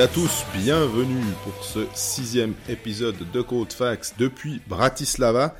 À tous, bienvenue pour ce sixième épisode de Code Fax depuis Bratislava.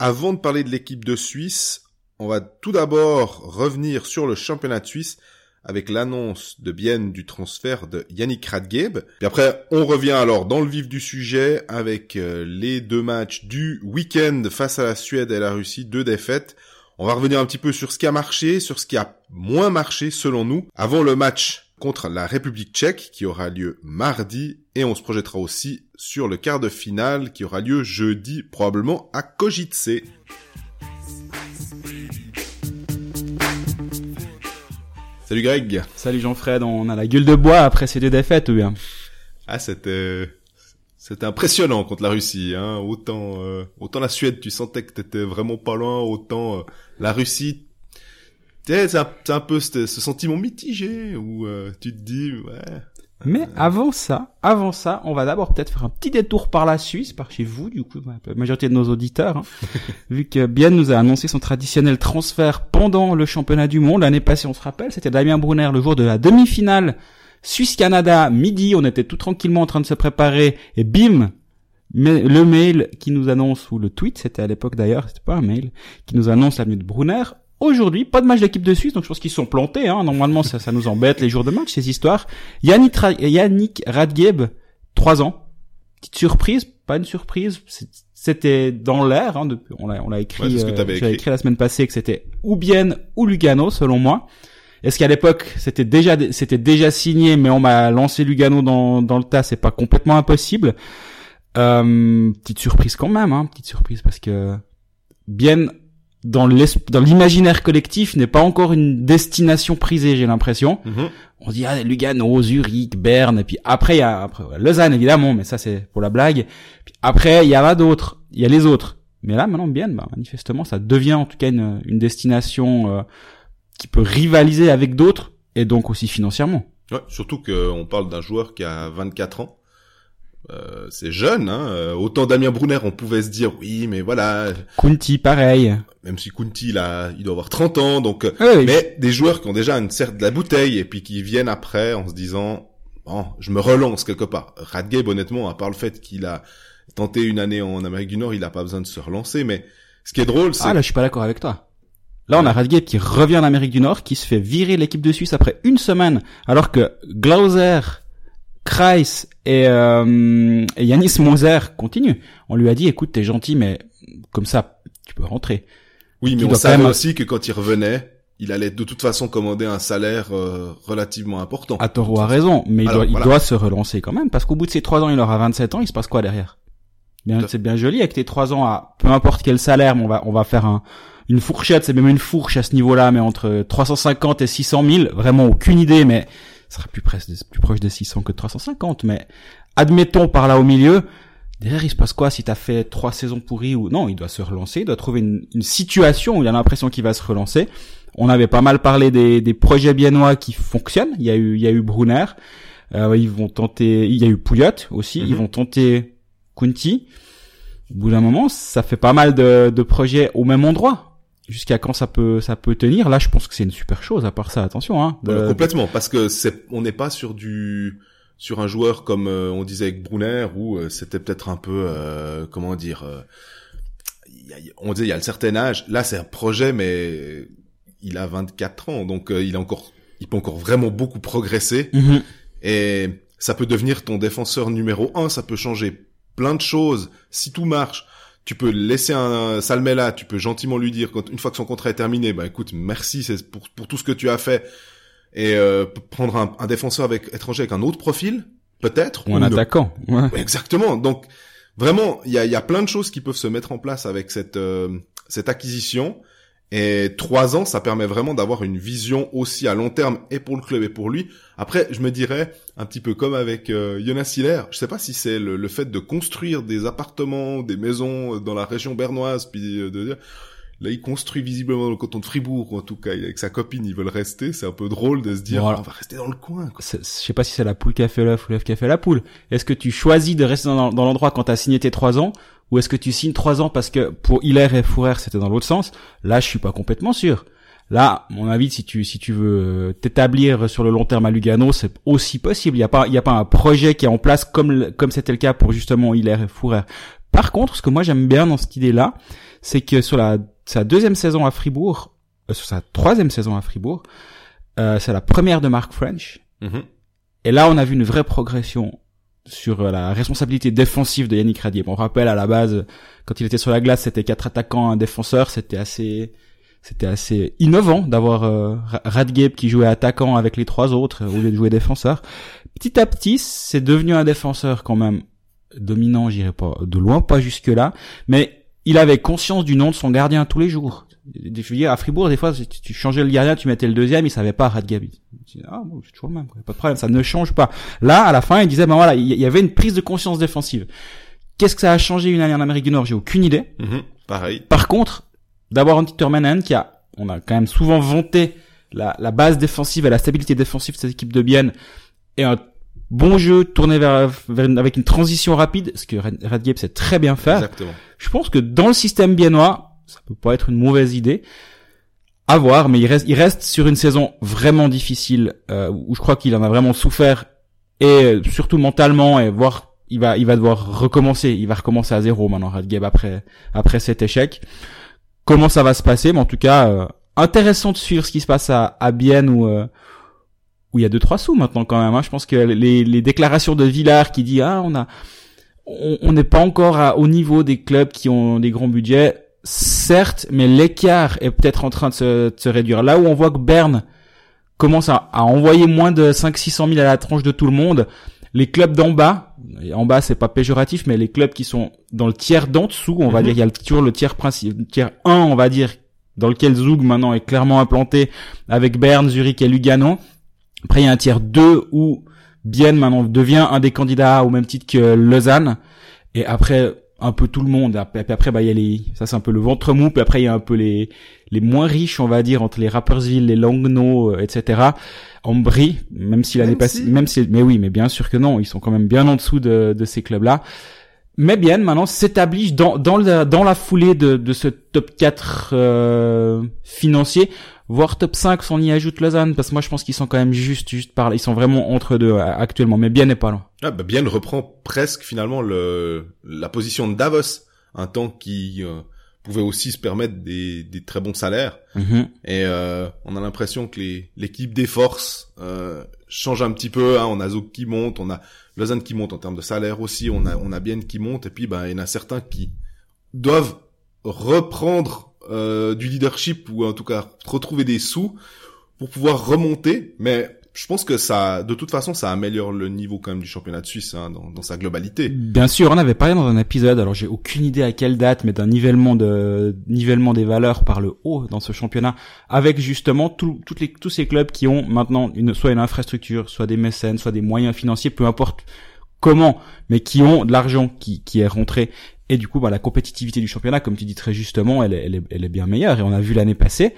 Avant de parler de l'équipe de Suisse, on va tout d'abord revenir sur le championnat de Suisse avec l'annonce de Bienne du transfert de Yannick Radgeb. Et après, on revient alors dans le vif du sujet avec euh, les deux matchs du week-end face à la Suède et la Russie, deux défaites. On va revenir un petit peu sur ce qui a marché, sur ce qui a moins marché selon nous, avant le match contre la République tchèque qui aura lieu mardi et on se projettera aussi sur le quart de finale qui aura lieu jeudi probablement à Kojice. Salut Greg. Salut Jean-Fred, on a la gueule de bois après ces deux défaites ou bien? Ah c'était c'était impressionnant contre la Russie hein. autant euh, autant la Suède tu sentais que t'étais vraiment pas loin autant euh, la Russie c'est un, un, peu ce, ce, sentiment mitigé où euh, tu te dis ouais. Mais avant ça, avant ça, on va d'abord peut-être faire un petit détour par la Suisse, par chez vous, du coup, la majorité de nos auditeurs, hein, vu que Bien nous a annoncé son traditionnel transfert pendant le championnat du monde. L'année passée, on se rappelle, c'était Damien Brunner le jour de la demi-finale Suisse-Canada, midi, on était tout tranquillement en train de se préparer, et bim, mais le mail qui nous annonce, ou le tweet, c'était à l'époque d'ailleurs, c'était pas un mail, qui nous annonce l'avenue de Brunner, Aujourd'hui, pas de match d'équipe de Suisse, donc je pense qu'ils sont plantés. Hein. Normalement, ça, ça nous embête les jours de match, ces histoires. Yannick, Yannick Radgeb, 3 ans. Petite surprise, pas une surprise. C'était dans l'air. Hein, depuis, on l'a, écrit. Ouais, euh, écrit. écrit. la semaine passée que c'était ou Bienne ou Lugano, selon moi. Est-ce qu'à l'époque c'était déjà c'était déjà signé, mais on m'a lancé Lugano dans dans le tas, c'est pas complètement impossible. Euh, petite surprise quand même, hein, petite surprise parce que Bienne dans l'imaginaire collectif n'est pas encore une destination prisée, j'ai l'impression. Mhm. On dit ah Lugano, Zurich, Berne, et puis après il y a après, Lausanne évidemment, mais ça c'est pour la blague. Puis après il y en a d'autres, il y a les autres. Mais là maintenant bien, bah, manifestement ça devient en tout cas une, une destination euh, qui peut rivaliser avec d'autres et donc aussi financièrement. Ouais, surtout qu'on parle d'un joueur qui a 24 ans euh, c'est jeune, hein. Euh, autant Damien Brunner, on pouvait se dire oui, mais voilà. Kunti, pareil. Même si Kunti, là, il doit avoir 30 ans, donc. Euh, mais des joueurs qui ont déjà une certaine de la bouteille et puis qui viennent après en se disant bon, je me relance quelque part. Radgeb, honnêtement, à part le fait qu'il a tenté une année en Amérique du Nord, il a pas besoin de se relancer. Mais ce qui est drôle, c'est ah là, je suis pas d'accord avec toi. Là, on a Radgeb qui revient en Amérique du Nord, qui se fait virer l'équipe de Suisse après une semaine, alors que Glauser Kreis et, euh, et Yanis Moser continuent. On lui a dit, écoute, t'es gentil, mais comme ça, tu peux rentrer. Oui, mais on savait aussi que quand il revenait, il allait de toute façon commander un salaire euh, relativement important. À tort à raison, mais il, doit, il doit se relancer quand même, parce qu'au bout de ces trois ans, il aura 27 ans, il se passe quoi derrière? Bien, C'est bien joli avec tes trois ans à peu importe quel salaire, mais on va on va faire un, une fourchette, c'est même une fourche à ce niveau-là, mais entre 350 et 600 000, vraiment aucune idée, mais sera plus, plus proche de 600 que de 350, mais admettons par là au milieu, derrière il se passe quoi si t'as fait trois saisons pourries ou non, il doit se relancer, il doit trouver une, une situation où il a l'impression qu'il va se relancer. On avait pas mal parlé des, des projets biennois qui fonctionnent. Il y a eu, il y a eu Brunner. Euh, ils vont tenter. Il y a eu Pouliot aussi. Ils Mhm. vont tenter Kunti. Au bout d'un moment, ça fait pas mal de, de projets au même endroit. Jusqu'à quand ça peut, ça peut tenir. Là, je pense que c'est une super chose. À part ça, attention. Hein, de- Voilà, complètement, parce que c'est, on n'est pas sur du, sur un joueur comme euh, on disait avec Brunner où euh, c'était peut-être un peu, euh, comment dire, euh, il y a- on disait il y a un certain âge. Là, c'est un projet, mais il a 24 ans, donc euh, il a encore, il peut encore vraiment beaucoup progresser. Mhm. Et ça peut devenir ton défenseur numéro un, ça peut changer plein de choses. Si tout marche, tu peux laisser un Salmela, tu peux gentiment lui dire, quand, une fois que son contrat est terminé, bah écoute, merci c'est pour, pour tout ce que tu as fait. Et euh, prendre un, un défenseur avec étranger avec un autre profil, peut-être. Ou un attaquant. Ouais. Exactement. Donc vraiment, il y a, il y a plein de choses qui peuvent se mettre en place avec cette euh, cette acquisition. Et trois ans, ça permet vraiment d'avoir une vision aussi à long terme et pour le club et pour lui. Après, je me dirais un petit peu comme avec euh, Jonas Hiller. Je sais pas si c'est le, le fait de construire des appartements, des maisons euh, dans la région bernoise, puis euh, de dire là il construit visiblement dans le canton de Fribourg, ou en tout cas avec sa copine, ils veulent rester. C'est un peu drôle de se dire Voilà. On va rester dans le coin. Quoi. Je sais pas si c'est la poule qui a fait l'œuf ou l'œuf qui a fait la poule. Est-ce que tu choisis de rester dans, dans l'endroit quand t'as signé tes trois ans, ou est-ce que tu signes trois ans parce que pour Hilaire et Fourer c'était dans l'autre sens? Là, je suis pas complètement sûr. Là, mon avis, si tu si tu veux t'établir sur le long terme à Lugano, c'est aussi possible. Il y a pas il y a pas un projet qui est en place comme comme c'était le cas pour justement Hilaire et Fourer. Par contre, ce que moi j'aime bien dans cette idée-là, c'est que sur la sa deuxième saison à Fribourg, euh, sur sa troisième saison à Fribourg, euh, c'est la première de Mark French. Mhm. Et là, on a vu une vraie progression sur euh, la responsabilité défensive de Yannick Radier. On rappelle à la base, quand il était sur la glace, c'était quatre attaquants, un défenseur. C'était assez, c'était assez innovant d'avoir euh, Radgeb qui jouait attaquant avec les trois autres au lieu de jouer défenseur. Petit à petit, c'est devenu un défenseur quand même dominant, j'irai pas de loin, pas jusque là, mais il avait conscience du nom de son gardien tous les jours. Je veux dire, à Fribourg, des fois, tu, tu changeais le gardien, tu mettais le deuxième, il savait pas disait, ah bon, c'est toujours le même, quoi. pas de problème, ça ne change pas. Là, à la fin, il disait, ben voilà, il y avait une prise de conscience défensive. Qu'est-ce que ça a changé une année en Amérique du Nord? J'ai aucune idée. Mhm. Pareil. Par contre, d'avoir un Turmanen qui a, on a quand même souvent vanté la, la base défensive et la stabilité défensive de cette équipe de Bienne et un bon jeu tourné vers, vers une- avec une transition rapide, ce que Radgeb sait très bien faire. Exactement. Je pense que dans le système biennois, ça peut pas être une mauvaise idée. À voir, mais il reste, il reste sur une saison vraiment difficile euh, où je crois qu'il en a vraiment souffert et euh, surtout mentalement et voir il va il va devoir recommencer, il va recommencer à zéro maintenant Radgeb après après cet échec. Comment ça va se passer? Mais en tout cas, euh, intéressant de suivre ce qui se passe à, à Bienne où euh, où il y a deux trois sous maintenant quand même. hein. Je pense que les, les déclarations de Villard qui dit ah on a on n'est pas encore à- au niveau des clubs qui ont des grands budgets, certes, mais l'écart est peut-être en train de se, de se réduire. Là où on voit que Berne commence à, à envoyer moins de 500-600 000 à la tranche de tout le monde, les clubs d'en bas, et en bas c'est pas péjoratif, mais les clubs qui sont dans le tiers d'en dessous, on va Mhm. dire, il y a le- toujours le tiers principal, le tiers 1, on va dire, dans lequel Zug maintenant est clairement implanté avec Berne, Zurich et Lugano. Après il y a un tiers 2 où Bienne maintenant devient un des candidats au même titre que Lausanne. Et après, un peu tout le monde. Après, puis après bah, il y a les, ça c'est un peu le ventre mou. Puis après, il y a un peu les, les moins riches, on va dire, entre les Rappersville, les Langnau, euh, etc. Ambry, même si l'année Même passée, si. même si, mais oui, mais bien sûr que non, ils sont quand même bien en dessous de, de ces clubs-là. Mais bien, maintenant, s'établit dans, dans, la, dans la foulée de, de ce top 4 euh, financier, voire top 5 si on y ajoute Lausanne, parce que moi je pense qu'ils sont quand même juste, juste par là. Ils sont vraiment entre deux euh, actuellement, mais bien n'est pas loin. Ah, bah, Bienne reprend presque finalement le la position de Davos, un temps qui euh, pouvait aussi se permettre des, des très bons salaires. Mhm. Et euh, on a l'impression que les l'équipe des forces euh, change un petit peu. Hein. On a Zouk qui monte, on a Lausanne qui monte en termes de salaire aussi. On a on a Bienne qui monte. Et puis ben il y en a certains qui doivent reprendre euh, du leadership ou en tout cas retrouver des sous pour pouvoir remonter. Mais je pense que ça, de toute façon, ça améliore le niveau quand même du championnat de Suisse hein, dans, dans sa globalité. Bien sûr, on avait parlé dans un épisode, alors j'ai aucune idée à quelle date, mais d'un nivellement de nivellement des valeurs par le haut dans ce championnat, avec justement tout- toutes les, tous ces clubs qui ont maintenant une, soit une infrastructure, soit des mécènes, soit des moyens financiers, peu importe comment, mais qui ont de l'argent qui, qui est rentré. Et du coup, bah, la compétitivité du championnat, comme tu dis très justement, elle est, elle est, elle est bien meilleure. Et on a vu l'année passée,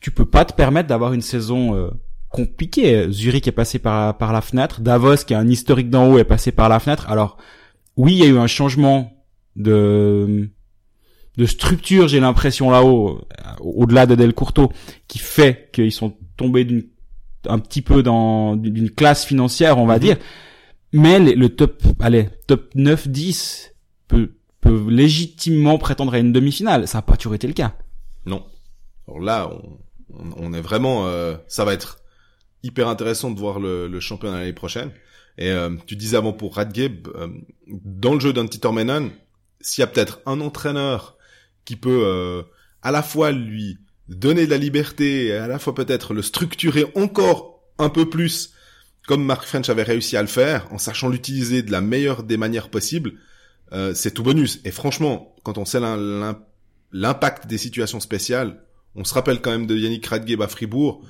tu peux pas te permettre d'avoir une saison euh, compliquée. Zurich est passé par, par la fenêtre, Davos, qui a un historique d'en haut, est passé par la fenêtre. Alors, oui, il y a eu un changement de de structure, j'ai l'impression là-haut, euh, au-delà de Del Curto, qui fait qu'ils sont tombés d'une un petit peu dans d'une classe financière, on va Mhm. dire. Mais les- le top, allez, top 9, 10 peut, peuvent légitimement prétendre à une demi-finale. Ça n'a pas toujours été le cas. Non. Alors là, on, on, est vraiment, euh, ça va être hyper intéressant de voir le, le championnat l'année prochaine. Et euh, tu disais avant pour Radgeb, euh, dans le jeu d'un Menon, s'il y a peut-être un entraîneur qui peut euh, à la fois lui donner de la liberté et à la fois peut-être le structurer encore un peu plus, comme Mark French avait réussi à le faire, en sachant l'utiliser de la meilleure des manières possibles, euh, c'est tout bonus. Et franchement, quand on sait l'im- l'im- l'impact des situations spéciales, on se rappelle quand même de Yannick Radgeb à Fribourg,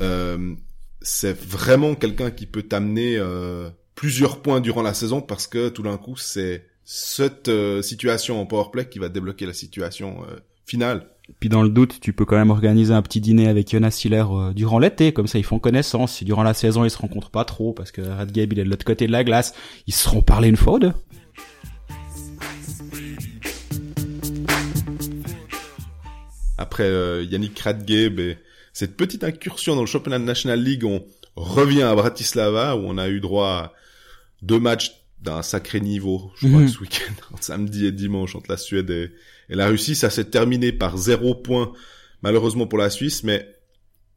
euh, c'est vraiment quelqu'un qui peut t'amener euh, plusieurs points durant la saison parce que tout d'un coup, c'est cette euh, situation en powerplay qui va débloquer la situation euh, finale. Puis dans le doute, tu peux quand même organiser un petit dîner avec Jonas Siller euh, durant l'été, comme ça ils font connaissance. Si durant la saison ils se rencontrent pas trop, parce que Radgeb il est de l'autre côté de la glace, ils se seront parlé une fois ou deux. Après euh, Yannick Kratgeb et cette petite incursion dans le championnat de National League, on revient à Bratislava où on a eu droit à deux matchs d'un sacré niveau, je crois, Mhm. ce week-end, samedi et dimanche entre la Suède et, et la Russie. Ça s'est terminé par zéro point, malheureusement pour la Suisse, mais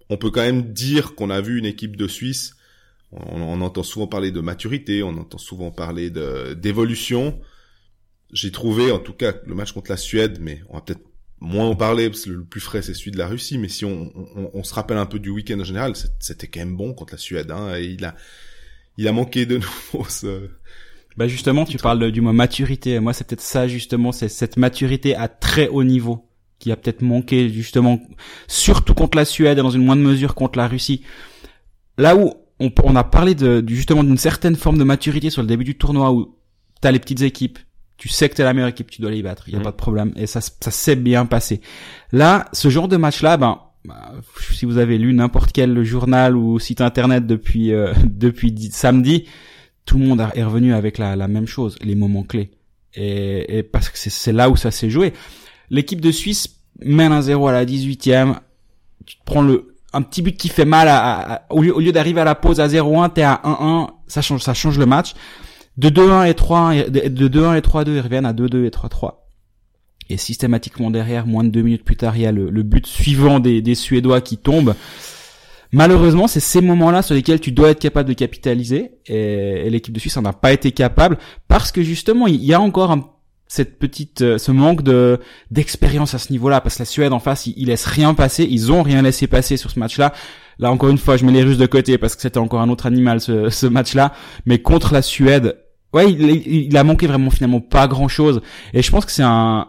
on peut quand même dire qu'on a vu une équipe de Suisse. On, on entend souvent parler de maturité, on entend souvent parler d'évolution. J'ai trouvé, en tout cas, le match contre la Suède, mais on va peut-être moins en parler parce que le plus frais c'est celui de la Russie. Mais si on, on, on se rappelle un peu du week-end en général, c'était quand même bon contre la Suède. Hein, et il a, il a manqué de nouveau ce, Bah justement, tu parles du mot maturité. Moi, c'est peut-être ça justement, c'est cette maturité à très haut niveau qui a peut-être manqué justement, surtout contre la Suède et dans une moindre mesure contre la Russie. Là où on, on a parlé de, justement d'une certaine forme de maturité sur le début du tournoi où t'as les petites équipes, tu sais que t'es la meilleure équipe, tu dois les battre, il y a Mhm. pas de problème et ça, ça s'est bien passé. Là, ce genre de match-là, ben bah, si vous avez lu n'importe quel journal ou site internet depuis euh, depuis di- samedi, tout le monde est revenu avec la, la même chose, les moments clés. Et, et parce que c'est- là où ça s'est joué. L'équipe de Suisse mène un 0 à la 18e. Tu te prends le un petit but qui fait mal à- au lieu, au lieu d'arriver à la pause à 0-1, t'es à 1-1, ça change ça change le match. De 2-1 et 3 de de 2-1 et 3-2, ils reviennent à 2-2 et 3-3. Et systématiquement derrière, moins de deux minutes plus tard, il y a le, but suivant des, Suédois qui tombe. Malheureusement, c'est ces moments-là sur lesquels tu dois être capable de capitaliser, et, et l'équipe de Suisse en a pas été capable parce que justement, il y a encore un- cette petite, euh, ce manque de d'expérience à ce niveau-là, parce que la Suède en face, ils, ils laissent rien passer, ils ont rien laissé passer sur ce match-là. Là, encore une fois, je mets les Russes de côté parce que c'était encore un autre animal ce, ce match-là, mais contre la Suède, ouais, il, il- a manqué vraiment finalement pas grand-chose, et je pense que c'est un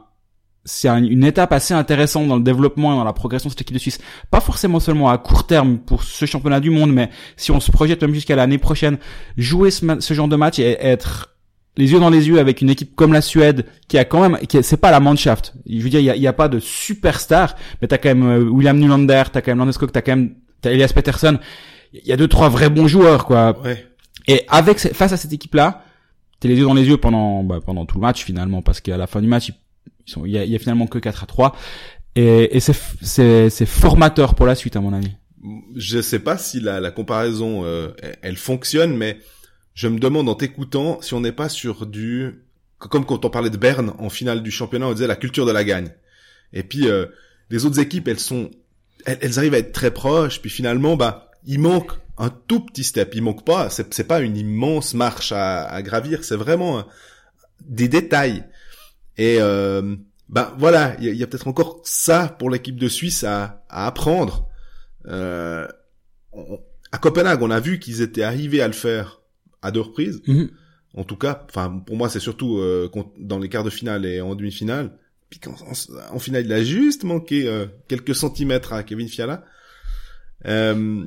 c'est un- une étape assez intéressante dans le développement et dans la progression de cette équipe de Suisse. Pas forcément seulement à court terme pour ce championnat du monde, mais si on se projette même jusqu'à l'année prochaine, jouer ce, ce genre de match et être les yeux dans les yeux avec une équipe comme la Suède qui a quand même, qui c'est pas la Mannschaft. Je veux dire, il y a, y a pas de superstar, mais t'as quand même euh, William Nylander, t'as quand même Landeskog, t'as quand même t'as Elias Peterson. Il y a deux trois vrais bons joueurs quoi. ouais, Et avec ce- face à cette équipe-là, t'es les yeux dans les yeux pendant bah, pendant tout le match finalement, parce qu'à la fin du match, ils, sont, il y a, y a finalement que 4 à 3. Et, et c'est c'est c'est formateur pour la suite à mon avis. je sais pas si la, la comparaison euh, elle- elle fonctionne, mais je me demande en t'écoutant si on n'est pas sur du comme quand on parlait de Berne en finale du championnat, on disait la culture de la gagne. Et puis euh, les autres équipes, elles sont, elles, elles arrivent à être très proches, puis finalement, bah, il manque un tout petit step. Il manque pas, c'est pas une immense marche à, à gravir, c'est vraiment euh, des détails. Et euh, ben voilà, il y a, peut-être encore ça pour l'équipe de Suisse à, à apprendre. Euh, on- à Copenhague, on a vu qu'ils étaient arrivés à le faire à deux reprises. En tout cas, enfin pour moi c'est surtout euh, dans les quarts de finale et en demi-finale. Puis qu'en- en, en finale, il a juste manqué euh, quelques centimètres à Kevin Fiala. Euh,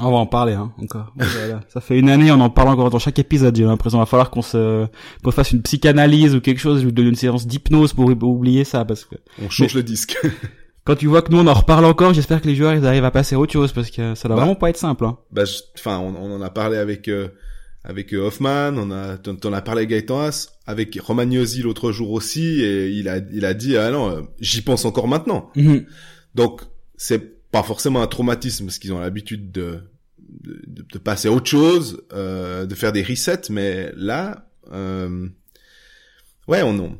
On va en parler hein, encore. Voilà. Ça fait une année, on en parle encore dans chaque épisode. J'ai l'impression qu'il va falloir qu'on se qu'on fasse une psychanalyse ou quelque chose, je vous donne une séance d'hypnose pour oublier ça parce que on change le disque. quand tu vois que nous on en reparle encore, j'espère que les joueurs ils arrivent à passer à autre chose parce que ça doit Bah. vraiment pas être simple. Hein. bah, enfin, on, on en a parlé avec euh, avec euh, Hoffman, on a t'en as parlé avec Gaëtan Haas, avec Romagnosi l'autre jour aussi, et il a il a dit ah non, euh, j'y pense encore maintenant. Mhm. Donc c'est pas forcément un traumatisme parce qu'ils ont l'habitude de, de de passer à autre chose, euh, de faire des resets, mais là, euh, ouais, on, on-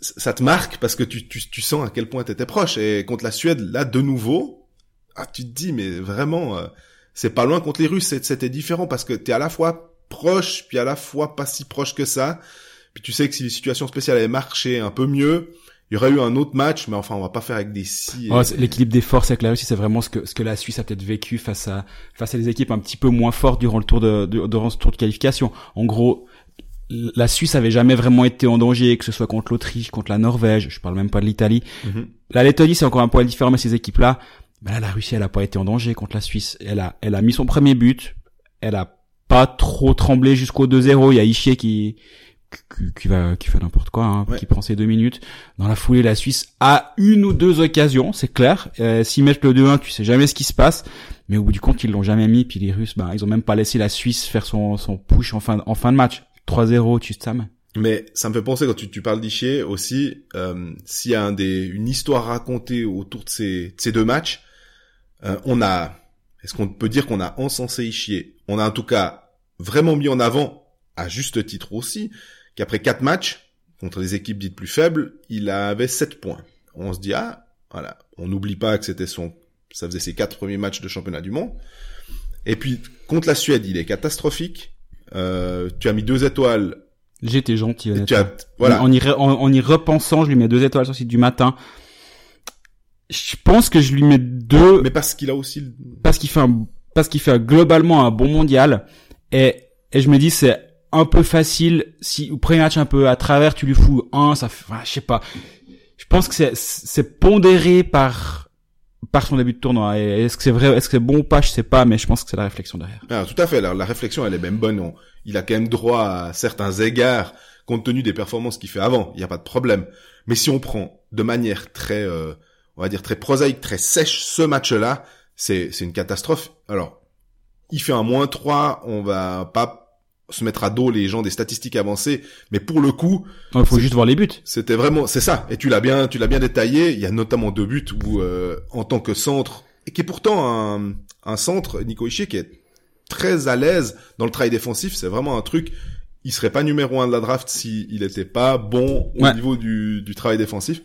ça, te marque parce que tu, tu, tu sens à quel point t'étais proche. Et contre la Suède, là, de nouveau, ah, tu te dis, mais vraiment, euh, c'est pas loin contre les Russes, c'était différent parce que t'es à la fois proche, puis à la fois pas si proche que ça. Puis tu sais que si les situations spéciales avaient marché un peu mieux, il y aurait eu un autre match, mais enfin, on va pas faire avec des si. Ouais, c'est- L'équilibre des forces avec la Russie, c'est vraiment ce que ce que la Suisse a peut-être vécu face à face à des équipes un petit peu moins fortes durant le tour de, de- durant ce tour de qualification. En gros, la Suisse avait jamais vraiment été en danger, que ce soit contre l'Autriche, contre la Norvège. Je parle même pas de l'Italie. Mhm. La Lettonie, c'est encore un poil différent, mais ces équipes-là, ben là, la Russie, elle a pas été en danger contre la Suisse. Elle a, elle a mis son premier but. Elle a pas trop tremblé jusqu'au 2-0. Il y a Ischier qui, qui, qui va, qui fait n'importe quoi, hein, Ouais. qui prend ses deux minutes. Dans la foulée, la Suisse a une ou deux occasions, c'est clair. Euh, S'ils mettent le 2-1, tu sais jamais ce qui se passe. Mais au bout du compte, ils l'ont jamais mis. Puis les Russes, ben, ils ont même pas laissé la Suisse faire son, son push en fin, en fin de match. 3-0, tu sais mais- ça me fait penser quand tu, tu parles d'Ishier aussi, euh, s'il y a un des, une histoire racontée autour de ces, de ces deux matchs, euh, on a, est-ce qu'on peut dire qu'on a encensé Ishier? On a en tout cas vraiment mis en avant, à juste titre aussi, qu'après quatre matchs contre les équipes dites plus faibles, il avait sept points. On se dit ah voilà, on n'oublie pas que c'était son, ça faisait ses quatre premiers matchs de championnat du monde. Et puis contre la Suède, il est catastrophique. Euh, tu as mis deux étoiles J'étais gentil, honnêtement. tu as, voilà. En, y, re- en- en y repensant, je lui mets deux étoiles sur le site du matin. Je pense que je lui mets deux Mais parce qu'il a aussi parce qu'il fait un, parce qu'il fait globalement un bon mondial et, et je me dis c'est un peu facile si au premier match un peu à travers tu lui fous un ça fait, enfin, je sais pas. Je pense que c'est, c'est pondéré par, par son début de tournoi. Est-ce que c'est vrai, est-ce que c'est bon ou pas, je sais pas, mais je pense que c'est la réflexion derrière. Ah, tout à fait. La, la réflexion, elle est même bonne. On- il a quand même droit à certains égards compte tenu des performances qu'il fait avant. Il n'y a pas de problème. Mais si on prend de manière très, euh, on va dire très prosaïque, très sèche, ce match-là, c'est c'est une catastrophe. Alors, il fait un moins 3, on va pas se mettre à dos les gens des statistiques avancées, mais pour le coup, Il faut juste voir les buts. c'était vraiment, c'est ça. Et tu l'as bien, tu l'as bien détaillé. Il y a notamment deux buts où, euh, en tant que centre, et qui est pourtant un, un centre, Nico Ishii, qui est très à l'aise dans le travail défensif. C'est vraiment un truc. Il serait pas numéro un de la draft s'il il était pas bon au Ouais. niveau du, du travail défensif.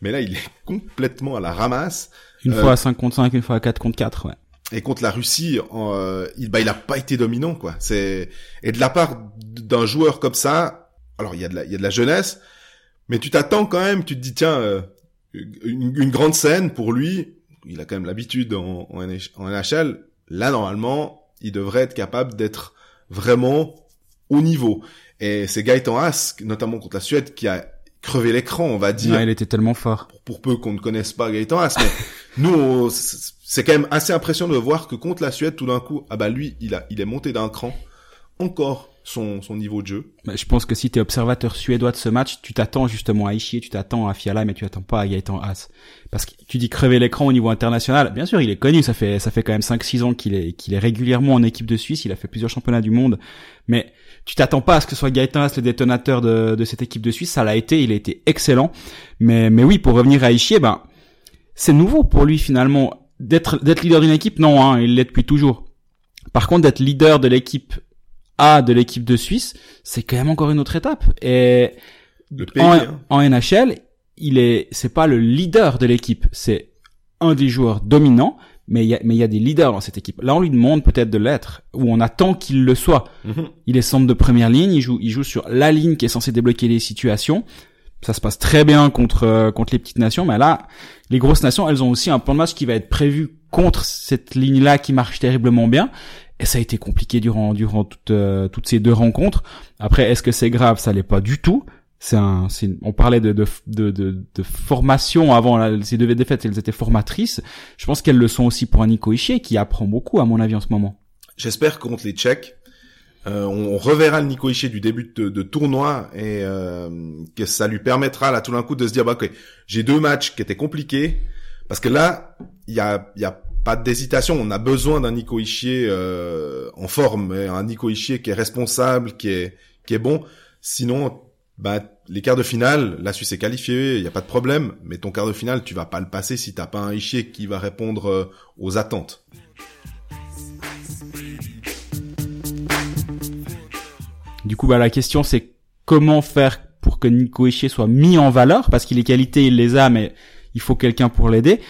Mais là, il est complètement à la ramasse. Une Euh, fois à 5 contre 5, une fois à 4 contre 4, ouais. Et contre la Russie, euh, il, bah, il a pas été dominant, quoi. C'est et de la part d'un joueur comme ça, alors il y a de la, il y a de la jeunesse, mais tu t'attends quand même. Tu te dis tiens, euh, une, une grande scène pour lui. Il a quand même l'habitude en, en NHL. Là, normalement, il devrait être capable d'être vraiment au niveau. Et c'est Gaëtan Haas, notamment contre la Suède, qui a crevé l'écran, on va dire Ouais, il était tellement fort. pour, pour peu qu'on ne connaisse pas Gaëtan Haas, mais nous, c'est quand même assez impressionnant de voir que contre la Suède, tout d'un coup, ah bah lui, il a, il est monté d'un cran, encore son, son niveau de jeu. Mais je pense que si t'es observateur suédois de ce match, tu t'attends justement à Ishii, tu t'attends à Fiala, mais tu t'attends pas à Gaëtan Haas. Parce que tu dis crever l'écran au niveau international. Bien sûr, il est connu, ça fait, ça fait quand même 5-6 ans qu'il est, qu'il est régulièrement en équipe de Suisse, il a fait plusieurs championnats du monde. Mais tu t'attends pas à ce que ce soit Gaëtan Haas le détonateur de, de cette équipe de Suisse, ça l'a été, il a été excellent. Mais, mais oui, pour revenir à Ishii, eh ben, c'est nouveau pour lui finalement. D'être, d'être leader d'une équipe, non, hein, il l'est depuis toujours. Par contre, d'être leader de l'équipe A de l'équipe de Suisse, c'est quand même encore une autre étape. Et Le pays, en, hein. en NHL, il est, c'est pas le leader de l'équipe, c'est un des joueurs dominants, mais il y a, mais il y a des leaders dans cette équipe. Là, on lui demande peut-être de l'être, ou on attend qu'il le soit. Mhm. Il est centre de première ligne, il joue, il joue sur la ligne qui est censée débloquer les situations. Ça se passe très bien contre euh, contre les petites nations, mais là, les grosses nations, elles ont aussi un plan de match qui va être prévu contre cette ligne-là qui marche terriblement bien. Et ça a été compliqué durant durant toutes euh, toutes ces deux rencontres. Après, est-ce que c'est grave? Ça l'est pas du tout. C'est un, on parlait de de, de de formation avant là, ces deux défaites, elles étaient formatrices. Je pense qu'elles le sont aussi pour un Nico Ishii qui apprend beaucoup à mon avis en ce moment. J'espère contre les Tchèques, euh, on, reverra le Nico Ishii du début de, de tournoi et euh, que ça lui permettra là tout d'un coup de se dire bah ok j'ai deux matchs qui étaient compliqués. Parce que là il y a y a pas d'hésitation. On a besoin d'un Nico Ishii euh, en forme. Un Nico Ishii qui est responsable qui est qui est bon. Sinon bah les quarts de finale la Suisse est qualifiée il y a pas de problème mais ton quart de finale tu vas pas le passer si t'as pas un Ishii qui va répondre euh, aux attentes Du coup, bah, la question c'est comment faire pour que Nico Ishii soit mis en valeur? Parce qu'il est qualité, il les a, mais il faut quelqu'un pour l'aider.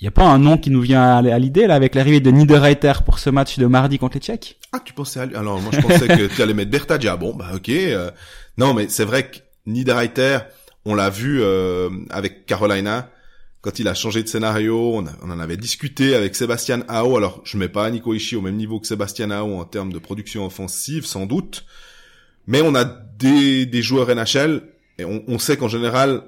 Il n'y a pas un nom qui nous vient à l'idée là avec l'arrivée de Niederreiter pour ce match de mardi contre les Tchèques? Ah, tu pensais à lui? Alors, moi, je pensais que tu allais mettre Bertadja. Bon, bah, ok. euh, non, mais c'est vrai que Niederreiter, on l'a vu euh, avec Carolina, quand il a changé de scénario, on en avait discuté avec Sébastien Ao. Alors, je mets pas Nico Ishii au même niveau que Sébastien Ao en termes de production offensive, sans doute. Mais on a des, des joueurs NHL, et on, on sait qu'en général,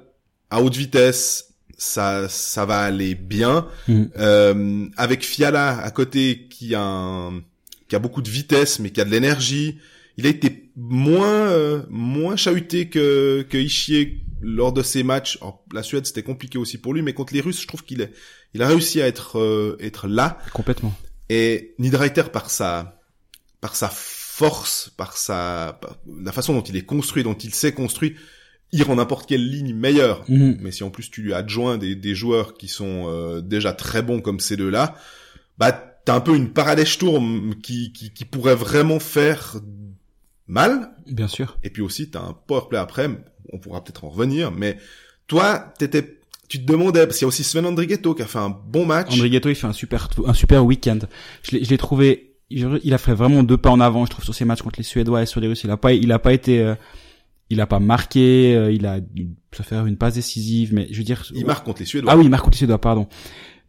à haute vitesse, ça, ça va aller bien. Mhm. Euh, avec Fiala à côté, qui a un, qui a beaucoup de vitesse, mais qui a de l'énergie. Il a été moins euh, moins chahuté que que Ishii lors de ses matchs. Alors, la Suède c'était compliqué aussi pour lui, mais contre les Russes, je trouve qu'il est il a réussi à être euh, être là. Complètement. Et Niederreiter par sa par sa force, par sa, par la façon dont il est construit, dont il s'est construit, il rend n'importe quelle ligne meilleure. Mhm. Mais si en plus tu lui adjoins des, des joueurs qui sont euh, déjà très bons comme ces deux-là, bah t'as un peu une Paradèche Tourme qui, qui, qui pourrait vraiment faire mal. Bien sûr. Et puis aussi t'as un powerplay après, on pourra peut-être en revenir, mais toi, t'étais, tu te demandais, parce qu'il y a aussi Sven Andrighetto qui a fait un bon match. André Ghetto, il fait un super, un super week-end. Je l'ai, trouvé, il il a fait vraiment deux pas en avant, je trouve, sur ses matchs contre les Suédois et sur les Russes. Il a pas, il a pas été, euh, il a pas marqué, euh, il a se faire une passe décisive, mais je veux dire. Il marque contre les Suédois. Ah oui, il marque contre les Suédois, pardon.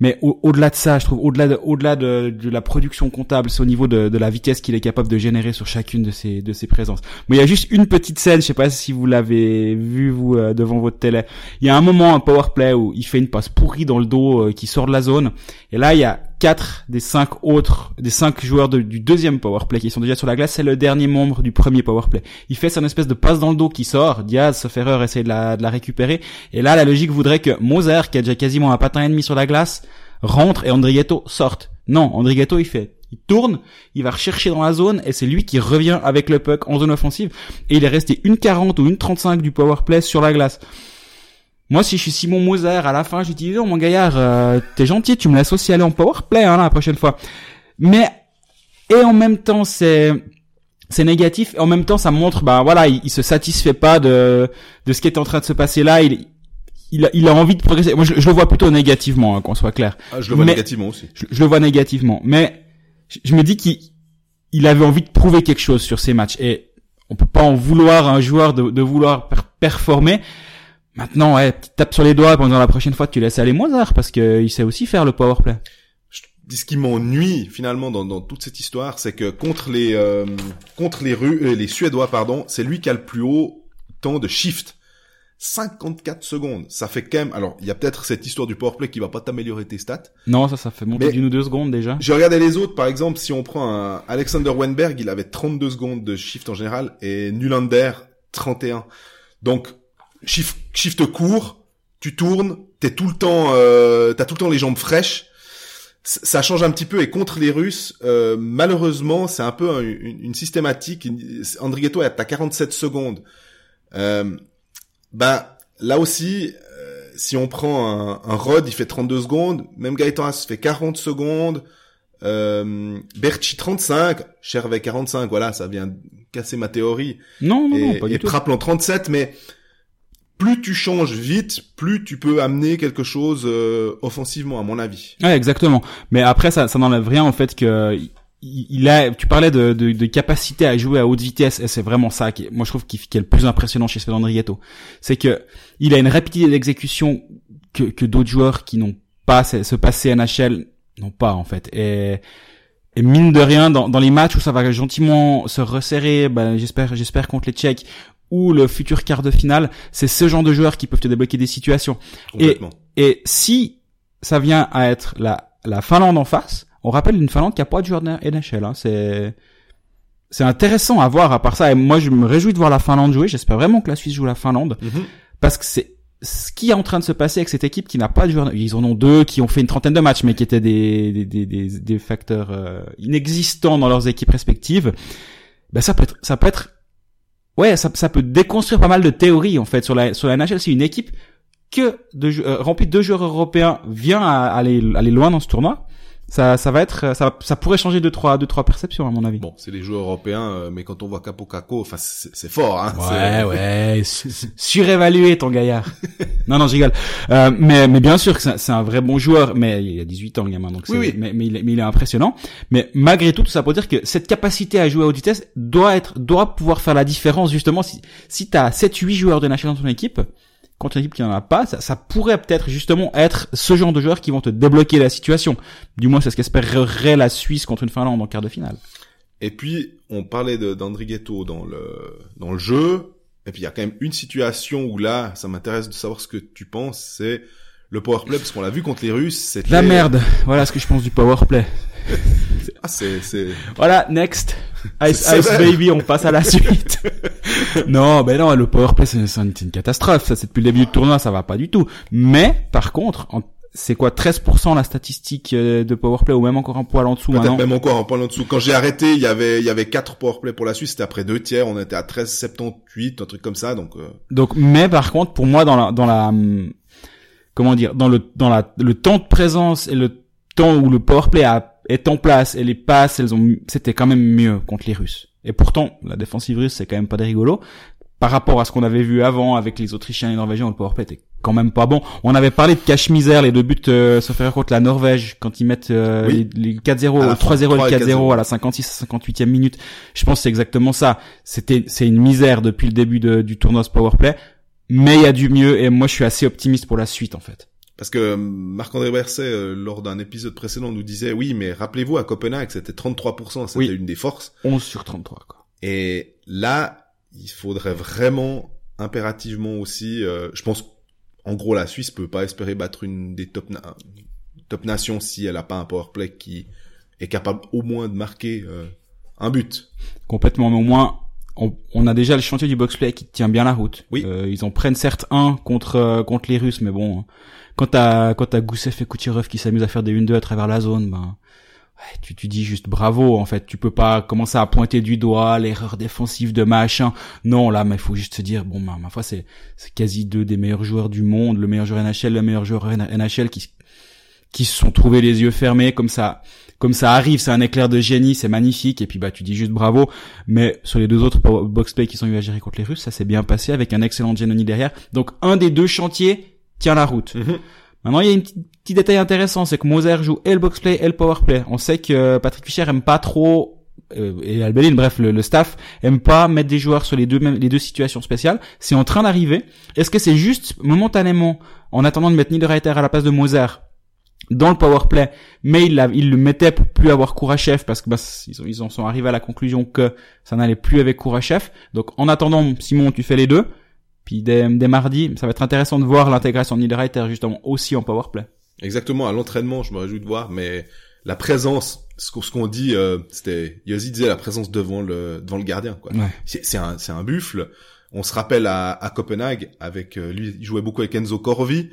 Mais au- au-delà de ça, je trouve, au-delà de, au-delà de, de la production comptable, c'est au niveau de, de la vitesse qu'il est capable de générer sur chacune de ses, de ses présences. Mais il y a juste une petite scène, je sais pas si vous l'avez vu, vous, euh, devant votre télé. Il y a un moment, un power play où il fait une passe pourrie dans le dos, euh, qui sort de la zone. Et là, il y a quatre des cinq autres, des cinq joueurs du deuxième power play qui sont déjà sur la glace. C'est le dernier membre du premier power play. Il fait son espèce de passe dans le dos qui sort. Diaz, sauf erreur, essaie de la, de la récupérer. Et là, la logique voudrait que Moser, qui a déjà quasiment un patin et demi sur la glace, rentre et Andrigetto sorte. Non, Andrigetto, il fait, il tourne, il va rechercher dans la zone et c'est lui qui revient avec le puck en zone offensive et il est resté une 40 ou une 35 du power play sur la glace. Moi, si je suis Simon Moser, à la fin, je dis, non, mon gaillard, euh, t'es gentil, tu me laisses aussi aller en power play, hein, la prochaine fois. Mais, et en même temps, c'est, c'est négatif, et en même temps, ça montre, bah, voilà, il, il se satisfait pas de, de ce qui est en train de se passer là, il, il a, il a envie de progresser. Moi, je, je le vois plutôt négativement, hein, qu'on soit clair. Ah, je le vois Mais- négativement aussi. Je, je le vois négativement. Mais, je, je me dis qu'il, il avait envie de prouver quelque chose sur ces matchs, et on peut pas en vouloir à un joueur de, de vouloir per- performer. Maintenant, ouais, tu tapes sur les doigts pendant la prochaine fois, tu laisses aller Mozart parce que il sait aussi faire le power play. Je- ce qui m'ennuie finalement dans, dans toute cette histoire, c'est que contre les euh, contre les Ru- euh, les Suédois pardon, c'est lui qui a le plus haut temps de shift. 54 secondes. Ça fait quand même. Alors, il y a peut-être cette histoire du powerplay qui va pas t'améliorer tes stats. Non, ça, ça fait monter d'une ou deux secondes déjà. J'ai regardé les autres. Par exemple, si on prend un Alexander Wenberg, il avait 32 secondes de shift en général et Nulander 31. Donc shift, shift court, tu tournes, t'es tout le temps, euh, t'as tout le temps les jambes fraîches. C- Ça change un petit peu et contre les Russes, euh, malheureusement, c'est un peu un- une, une systématique. Andrigetto est à 47 secondes. Euh, bah là aussi, euh, si on prend un, un Rod, il fait 32 secondes. Même Gaëtan Haas fait 40 secondes. Euh, Berchi 35, Chervet 45. Voilà, ça vient casser ma théorie. Non, non, non, pas du et tout. Praplan 37, mais plus tu changes vite, plus tu peux amener quelque chose euh, offensivement, à mon avis. Ouais, exactement. Mais après, ça, ça n'enlève rien au fait que il, a. Tu parlais de, de, de capacité à jouer à haute vitesse, et c'est vraiment ça qui, moi, je trouve qui, qui est le plus impressionnant chez Andrigetto. C'est que il a une rapidité d'exécution que, que d'autres joueurs qui n'ont pas ce, ce passé NHL n'ont pas en fait. Et, et mine de rien, dans, dans les matchs où ça va gentiment se resserrer, ben, j'espère, j'espère contre les Tchèques ou le futur quart de finale, c'est ce genre de joueurs qui peuvent te débloquer des situations. Complètement. Et si ça vient à être la, la Finlande en face, on rappelle une Finlande qui a pas de joueur de NHL. Hein, c'est c'est intéressant à voir à part ça. Et moi, je me réjouis de voir la Finlande jouer. J'espère vraiment que la Suisse joue la Finlande Mhm. parce que c'est ce qui est en train de se passer avec cette équipe qui n'a pas de joueurs. Ils en ont deux qui ont fait une trentaine de matchs, mais qui étaient des des des, des, des facteurs euh, inexistants dans leurs équipes respectives. Ben ça peut être ça peut être ouais ça ça peut déconstruire pas mal de théories en fait sur la sur la NHL. C'est une équipe que de euh, remplie de joueurs européens vient à aller aller loin dans ce tournoi. Ça ça va être ça ça pourrait changer deux trois deux trois perceptions à mon avis. Bon, c'est les joueurs européens, euh, mais quand on voit Capo Caco, enfin, c'est fort, hein. Ouais, ouais, su- su- surévalué ton gaillard. non, non, je rigole. Euh, mais, mais bien sûr que c'est un vrai bon joueur, mais il a 18 ans, le gamin, donc Oui, oui. Mais, mais, il est, mais il est impressionnant. Mais malgré tout, tout ça pour dire que cette capacité à jouer à haute vitesse doit être, doit pouvoir faire la différence, justement, si, si t'as 7, 8 joueurs de national dans ton équipe, contre une équipe qui n'en a pas, ça, ça pourrait peut-être justement être ce genre de joueurs qui vont te débloquer la situation. Du moins, c'est ce qu'espérerait la Suisse contre une Finlande en quart de finale. Et puis, on parlait d'Andrighetto dans le, dans le jeu. Et puis, il y a quand même une situation où là, ça m'intéresse de savoir ce que tu penses, c'est le powerplay, parce qu'on l'a vu contre les Russes, c'était... La merde. Voilà ce que je pense du power play. Ah, c'est, c'est... Voilà, next. Ice, Ice. Baby, on passe à la suite. non, ben non, le powerplay, c'est c'est une, catastrophe. Ça, c'est depuis le début du tournoi, ça va pas du tout. Mais, par contre, c'est quoi, 13% la statistique euh, de powerplay, ou même encore un poil en dessous Peut-être maintenant? même encore un point en dessous. Quand j'ai arrêté, il y avait, il y avait quatre powerplay pour la Suisse. C'était après deux tiers. On était à 13,78, un truc comme ça. Donc, euh, Donc, mais par contre, pour moi, dans la, dans la, hum, comment dire, dans le, dans la, le temps de présence et le temps où le powerplay a, est en place et les passes, elles ont, c'était quand même mieux contre les Russes. Et pourtant, la défensive russe, c'est quand même pas des rigolos. Par rapport à ce qu'on avait vu avant avec les Autrichiens et les Norvégiens, le powerplay était quand même pas bon. On avait parlé de cache-misère, les deux buts, euh, sauf erreur contre la Norvège, quand ils mettent euh, Oui. les, les 4-0, À la le 3-0 et 3 et le 4-0 4-0. à la 56 à 58e minute. Je pense que c'est exactement ça. C'était, c'est une misère depuis le début de- du tournoi ce powerplay. Mais il y a du mieux et moi je suis assez optimiste pour la suite en fait. Parce que euh, Marc-André Berset, euh, lors d'un épisode précédent, nous disait, oui, mais rappelez-vous, à Copenhague, c'était 33%. C'était Oui. une des forces. 11 sur 33 quoi. Et là, il faudrait vraiment impérativement aussi, euh, je pense, en gros, la Suisse peut pas espérer battre une des top, na- top nations si elle a pas un powerplay qui est capable au moins de marquer euh, un but. Complètement, mais au moins on, on a déjà le chantier du boxplay qui tient bien la route. Oui. Euh, ils en prennent certes un contre euh, contre les Russes, mais bon, quand t'as quand t'as Goussev et Kucherov qui s'amusent à faire des 1-2 à travers la zone, ben ouais, tu tu dis juste bravo en fait. Tu peux pas commencer à pointer du doigt l'erreur défensive de machin. Non, là, mais il faut juste se dire bon, ben, ma foi, c'est c'est quasi deux des meilleurs joueurs du monde, le meilleur joueur NHL, le meilleur joueur NHL qui qui se sont trouvés les yeux fermés comme ça comme ça arrive c'est un éclair de génie c'est magnifique et puis bah tu dis juste bravo mais sur les deux autres box-play qui sont eu à gérer contre les Russes ça s'est bien passé avec un excellent Giannoni derrière donc un des deux chantiers tient la route Maintenant, il y a un petit, détail intéressant, c'est que Moser joue et le box-play et le power-play. On sait que euh, Patrick Fischer aime pas trop, euh, et Albelin, bref, le, le staff aime pas mettre des joueurs sur les deux mêmes, les deux situations spéciales. C'est en train d'arriver. Est-ce que c'est juste momentanément, en attendant de mettre Niederreiter à la place de Moser dans le power play, mais il, il le mettait pour plus avoir Kourachev parce que bah, ils en sont arrivés à la conclusion que ça n'allait plus avec Kourachev. Donc en attendant, Simon, tu fais les deux. Puis dès, dès mardi, ça va être intéressant de voir l'intégration de Niederreiter justement aussi en power play. Exactement, à l'entraînement, je me réjouis de voir, mais la présence, ce qu'on dit, euh, c'était, Yossi disait la présence devant le devant le gardien, quoi. Ouais. C'est un c'est un buffle. On se rappelle à, à Copenhague avec euh, lui, il jouait beaucoup avec Enzo Corvi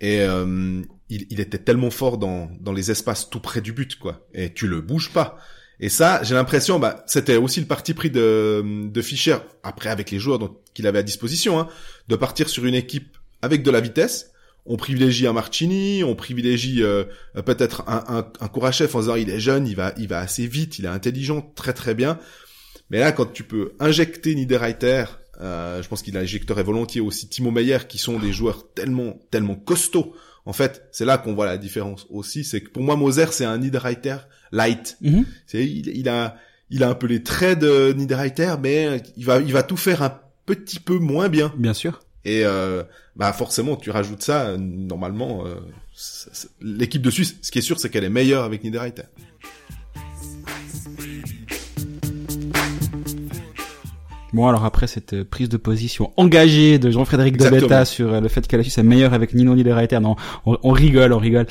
et euh, il, il était tellement fort dans dans les espaces tout près du but, quoi. Et tu le bouges pas. Et ça, j'ai l'impression, bah, c'était aussi le parti pris de, de Fischer, après avec les joueurs qu'il avait à disposition, hein, de partir sur une équipe avec de la vitesse. On privilégie un Marchini, on privilégie euh, peut-être un, un, un Kourachev en disant il est jeune, il va, il va assez vite, il est intelligent, très très bien. Mais là, quand tu peux injecter Niederreiter, euh, je pense qu'il injecterait volontiers aussi Timo Meyer, qui sont des joueurs tellement, tellement costauds. En fait, c'est là qu'on voit la différence aussi. C'est que pour moi, Moser, c'est un Niederreiter light. Mhm. C'est, il, il a, il a un peu les traits de Niederreiter, mais il va, il va tout faire un petit peu moins bien. Bien sûr. Et euh, bah forcément, tu rajoutes ça, euh, normalement, euh, l'équipe de Suisse, ce qui est sûr, c'est qu'elle est meilleure avec Niederreiter. Bon, alors après cette euh, prise de position engagée de Jean-Frédéric. Dobetta sur euh, le fait que la Suisse est meilleure avec Nino Niederreiter, non, on, on rigole, on rigole.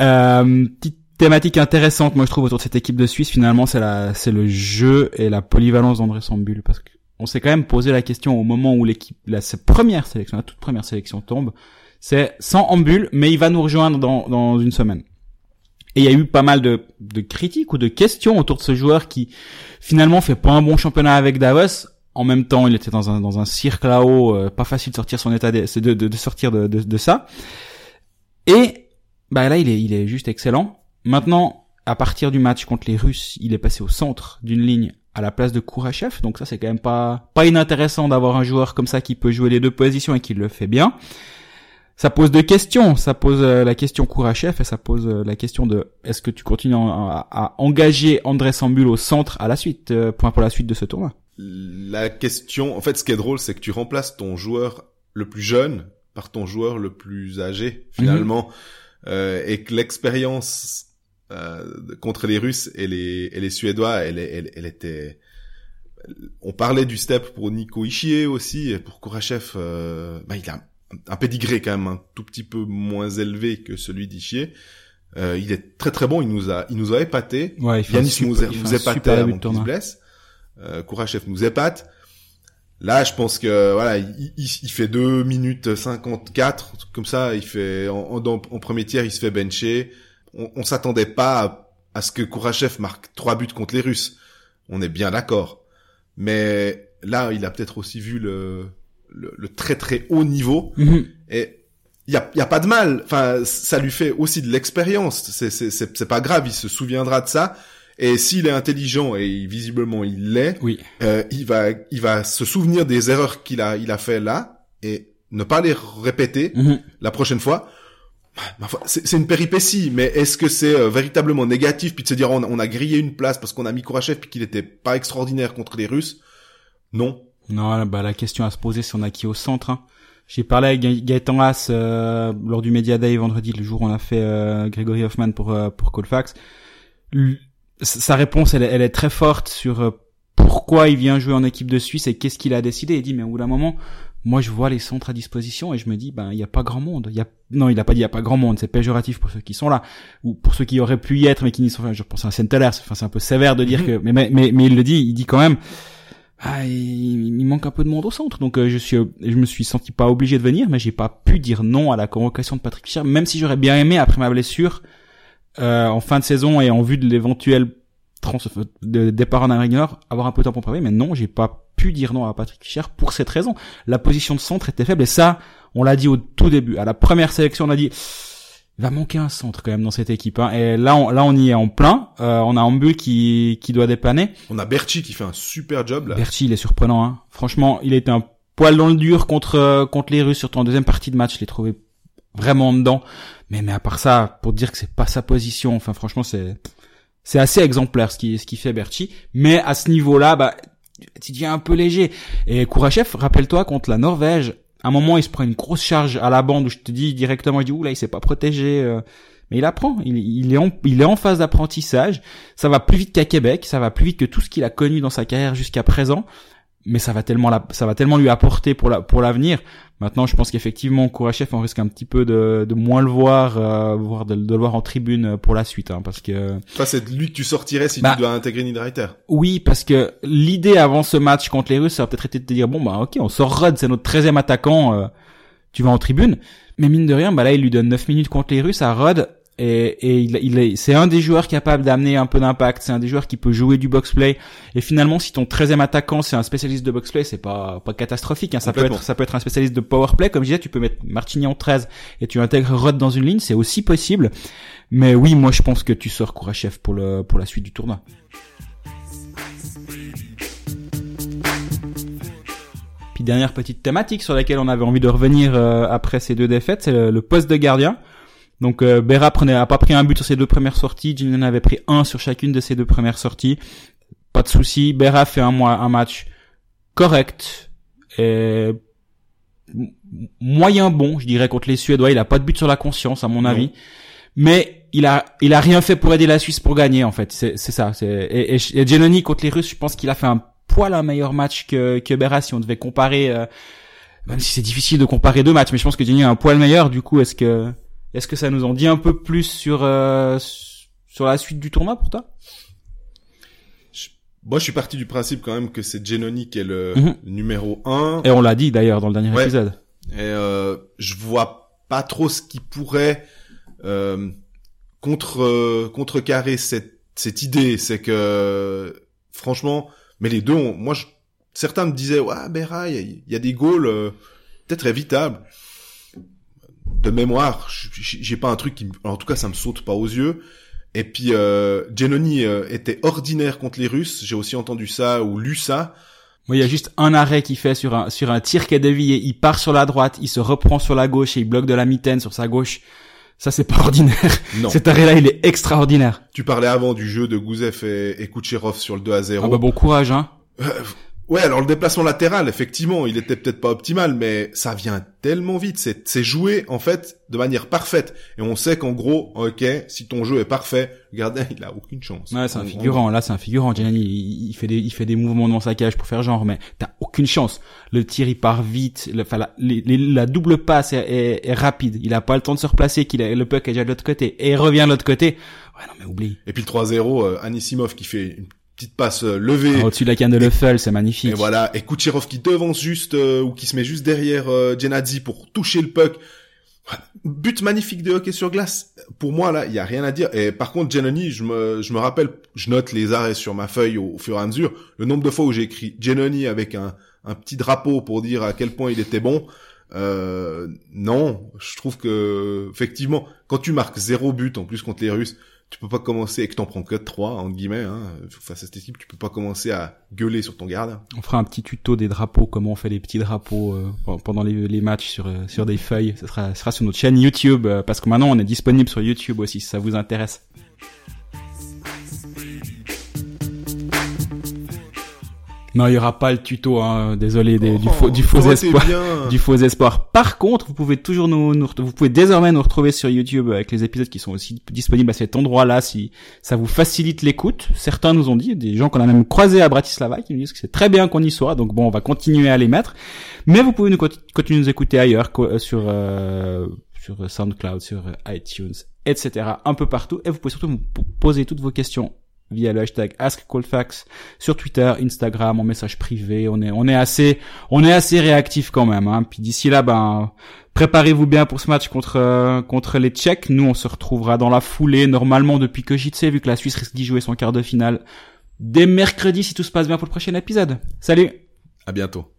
Euh, petite thématique intéressante, moi je trouve autour de cette équipe de Suisse, finalement, c'est la, c'est le jeu et la polyvalence d'André Sambul, parce que on s'est quand même posé la question au moment où l'équipe, la première sélection, la toute première sélection tombe, c'est sans Ambul, mais il va nous rejoindre dans, dans une semaine. Et il y a eu pas mal de, de critiques ou de questions autour de ce joueur qui finalement fait pas un bon championnat avec Davos. En même temps, il était dans un dans un cirque là-haut, euh, pas facile de sortir son état de, de, sortir de, de, ça. Et bah là, il est il est juste excellent. Maintenant, à partir du match contre les Russes, il est passé au centre d'une ligne à la place de Kourachev. Donc ça, c'est quand même pas pas inintéressant d'avoir un joueur comme ça qui peut jouer les deux positions et qui le fait bien. Ça pose deux questions. Ça pose euh, la question Kourachev et ça pose euh, la question de est-ce que tu continues à, à- engager André Sambul au centre à la suite, point pour la suite de ce tournoi? La question, en fait, ce qui est drôle, c'est que tu remplaces ton joueur le plus jeune par ton joueur le plus âgé, finalement, euh, et que l'expérience euh, contre les Russes et les, et les Suédois, elle, elle, elle était... On parlait du step pour Nico Ishier aussi, et pour Kourachev, euh, bah, il a un pédigré quand même un tout petit peu moins élevé que celui d'Ishier. Euh, il est très très bon, il nous a, il nous a épaté. Ouais, il fait super- nous, début avant qu'il se blesse. Euh, Kourachev nous épate. Là, je pense que voilà, il, il- il fait 2 minutes 54, un truc comme ça. Il fait en, en, en premier tiers, il se fait bencher. On, on s'attendait pas à, à ce que Kourachev marque trois buts contre les Russes. On est bien d'accord. Mais là, il a peut-être aussi vu le, le, le très très haut niveau. Mhm. Et il y a, y a pas de mal. Enfin, ça lui fait aussi de l'expérience. C'est c'est c'est c'est pas grave. Il se souviendra de ça. Et s'il est intelligent et visiblement il l'est, Oui. euh, il va il va se souvenir des erreurs qu'il a il a fait là et ne pas les répéter Mhm. la prochaine fois. C'est une péripétie, mais est-ce que c'est euh, véritablement négatif puis de se dire on, on a grillé une place parce qu'on a mis Kourachev puis qu'il était pas extraordinaire contre les Russes? Non. Non, bah, la question à se poser, c'est on a qui au centre. Hein. J'ai parlé avec Ga- Gaëtan Haas euh, lors du Media Day vendredi, le jour où on a fait euh, Grégory Hoffman pour euh, pour Colfax. Sa réponse, elle, est- elle est très forte sur euh, pourquoi il vient jouer en équipe de Suisse et qu'est-ce qu'il a décidé. Il dit, mais au bout d'un moment, moi je vois les centres à disposition et je me dis, ben il y a pas grand monde. Il y a non, il a pas dit il y a pas grand monde. C'est péjoratif pour ceux qui sont là ou pour ceux qui auraient pu y être mais qui n'y sont pas. Je pense à Saint-Hilaire. Enfin, c'est un peu sévère de dire Mhm. que, mais, mais mais mais il le dit. Il dit quand même. Ah, il, il manque un peu de monde au centre, donc euh, je suis, je me suis senti pas obligé de venir, mais j'ai pas pu dire non à la convocation de Patrick Fischer, même si j'aurais bien aimé après ma blessure euh, en fin de saison et en vue de l'éventuel trans de départ en Nord, avoir un peu de temps pour préparer. Mais non, j'ai pas pu dire non à Patrick Fischer pour cette raison. La position de centre était faible et ça, on l'a dit au tout début. À la première sélection, on a dit il va manquer un centre quand même dans cette équipe. hein. Et là, on, là, on y est en plein. Euh, on a Ambul qui qui doit dépanner. On a Berchi qui fait un super job là. Berchi, il est surprenant. Hein. Franchement, il était un poil dans le dur contre contre les Russes, surtout en deuxième partie de match. Je l'ai trouvé vraiment dedans. Mais mais à part ça, pour dire que c'est pas sa position, enfin franchement, c'est c'est assez exemplaire ce qui ce qui fait Berchi. Mais à ce niveau-là, bah tu deviens un peu léger. Et Kourachev, rappelle-toi contre la Norvège, à un moment il se prend une grosse charge à la bande où je te dis directement, je dis oula, il s'est pas protégé. euh, mais il apprend, il, il est en, il est en phase d'apprentissage. Ça va plus vite qu'à Québec, ça va plus vite que tout ce qu'il a connu dans sa carrière jusqu'à présent. Mais ça va tellement, la, ça va tellement lui apporter pour la, pour l'avenir. Maintenant, je pense qu'effectivement, Kourachev, on risque un petit peu de, de moins le voir, euh, voire de, de le voir en tribune pour la suite, hein, parce que Toi, c'est lui que tu sortirais si Bah. tu dois intégrer Niederreiter. oui, parce que l'idée avant ce match contre les Russes, ça aurait peut-être été de te dire bon bah ok, on sort Rudd, c'est notre 13e attaquant, euh, tu vas en tribune. Mais mine de rien, bah là il lui donne 9 minutes contre les Russes à Rudd et, et il, il est, c'est un des joueurs capable d'amener un peu d'impact, c'est un des joueurs qui peut jouer du box play. Et finalement, si ton 13e attaquant c'est un spécialiste de box play, c'est pas pas catastrophique. Hein. Ça peut être ça peut être un spécialiste de power play, comme je disais, tu peux mettre Martini en 13 et tu intègres Rudd dans une ligne, c'est aussi possible. Mais oui, moi je pense que tu sors Kourachev pour le pour la suite du tournoi. Puis dernière petite thématique sur laquelle on avait envie de revenir euh, après ces deux défaites, c'est le, le poste de gardien. Donc euh, Berra prenait, a pas pris un but sur ses deux premières sorties, Ginian avait pris un sur chacune de ses deux premières sorties. Pas de souci. Berra fait un, mois, un match correct et moyen bon, je dirais contre les Suédois. Il a pas de but sur la conscience à mon Non. avis, mais il a il a rien fait pour aider la Suisse pour gagner en fait. C'est c'est ça. C'est et, et, et Giannoni contre les Russes, je pense qu'il a fait un poil un meilleur match que que Berra si on devait comparer. euh, même si c'est difficile de comparer deux matchs, mais je pense que Giannoni a un poil meilleur. Du coup, est-ce que est-ce que ça nous en dit un peu plus sur euh, sur la suite du tournoi pour toi? Moi, je suis parti du principe quand même que c'est Genoni qui est le Mhm. numéro 1. Et on l'a dit d'ailleurs dans le dernier Ouais. épisode. Et euh, je vois pas trop ce qui pourrait euh, contre euh, contrecarrer cette cette idée. C'est que franchement, mais les deux, ont, moi, je, certains me disaient ouais, Berra, il y, a- il y a des goals peut-être évitables. De mémoire, j'ai pas un truc qui, en tout cas, ça me saute pas aux yeux. Et puis, euh, euh, était ordinaire contre les Russes. J'ai aussi entendu ça ou lu ça. Moi, il y a juste un arrêt qu'il fait sur un sur un tir qui est dévié. Il part sur la droite, il se reprend sur la gauche et il bloque de la mitaine sur sa gauche. Ça, c'est pas ordinaire. Non. Cet arrêt-là, il est extraordinaire. Tu parlais avant du jeu de Gouzev et, et Kucherov sur le 2 à 0. Ah bah bon courage, hein. Euh, Ouais, alors le déplacement latéral, effectivement, il était peut-être pas optimal, mais ça vient tellement vite. C'est, c'est joué en fait de manière parfaite, et on sait qu'en gros, ok, si ton jeu est parfait, le gardien il a aucune chance. Ouais, c'est un figurant. Là, c'est un figurant. Gianni, il, il, fait des, il fait des mouvements dans sa cage pour faire genre, mais t'as aucune chance. Le tir il part vite. Le, enfin, la, la double passe est, est, rapide. Il a pas le temps de se replacer. Qu'il a, le puck est déjà de l'autre côté et il revient de l'autre côté. Ouais, non mais oublie. Et puis le 3-0, euh, Anisimov qui fait une petite passe euh, levée. Au-dessus de la canne de Leffel, c'est magnifique. Et voilà, et Kucherov qui devance juste euh, ou qui se met juste derrière euh, Genadzi pour toucher le puck. But magnifique de hockey sur glace. Pour moi là, il y a rien à dire. Et par contre, Genoni, je me je me rappelle, je note les arrêts sur ma feuille au, fur et à mesure. Le nombre de fois où j'ai écrit Genoni avec un un petit drapeau pour dire à quel point il était bon. Euh, non, je trouve que effectivement, quand tu marques zéro but en plus contre les Russes, tu peux pas commencer et que t'en prends que 3 entre guillemets hein, face à cette équipe tu peux pas commencer à gueuler sur ton garde on fera un petit tuto des drapeaux comment on fait les petits drapeaux euh, pendant les, les, matchs sur euh, sur des feuilles. Ça sera, ça sera sur notre chaîne YouTube euh, parce que maintenant on est disponible sur YouTube aussi si ça vous intéresse Non, il y aura pas le tuto, hein, désolé, du faux, du faux espoir, du faux espoir. Par contre, vous pouvez toujours nous, nous, vous pouvez désormais nous retrouver sur YouTube avec les épisodes qui sont aussi disponibles à cet endroit-là si ça vous facilite l'écoute. Certains nous ont dit, des gens qu'on a même croisés à Bratislava qui nous disent que c'est très bien qu'on y soit. Donc bon, on va continuer à les mettre. Mais vous pouvez nous continuer à nous écouter ailleurs euh, sur euh, sur SoundCloud, sur iTunes, etc. Un peu partout. Et vous pouvez surtout nous poser toutes vos questions via le hashtag AskColdFax sur Twitter, Instagram, en message privé. On est, on est assez, on est assez réactif quand même. Hein. Puis d'ici là, ben, préparez-vous bien pour ce match contre euh, contre les Tchèques. Nous, on se retrouvera dans la foulée normalement depuis que sais, vu que la Suisse risque d'y jouer son quart de finale dès mercredi si tout se passe bien pour le prochain épisode. Salut. À bientôt.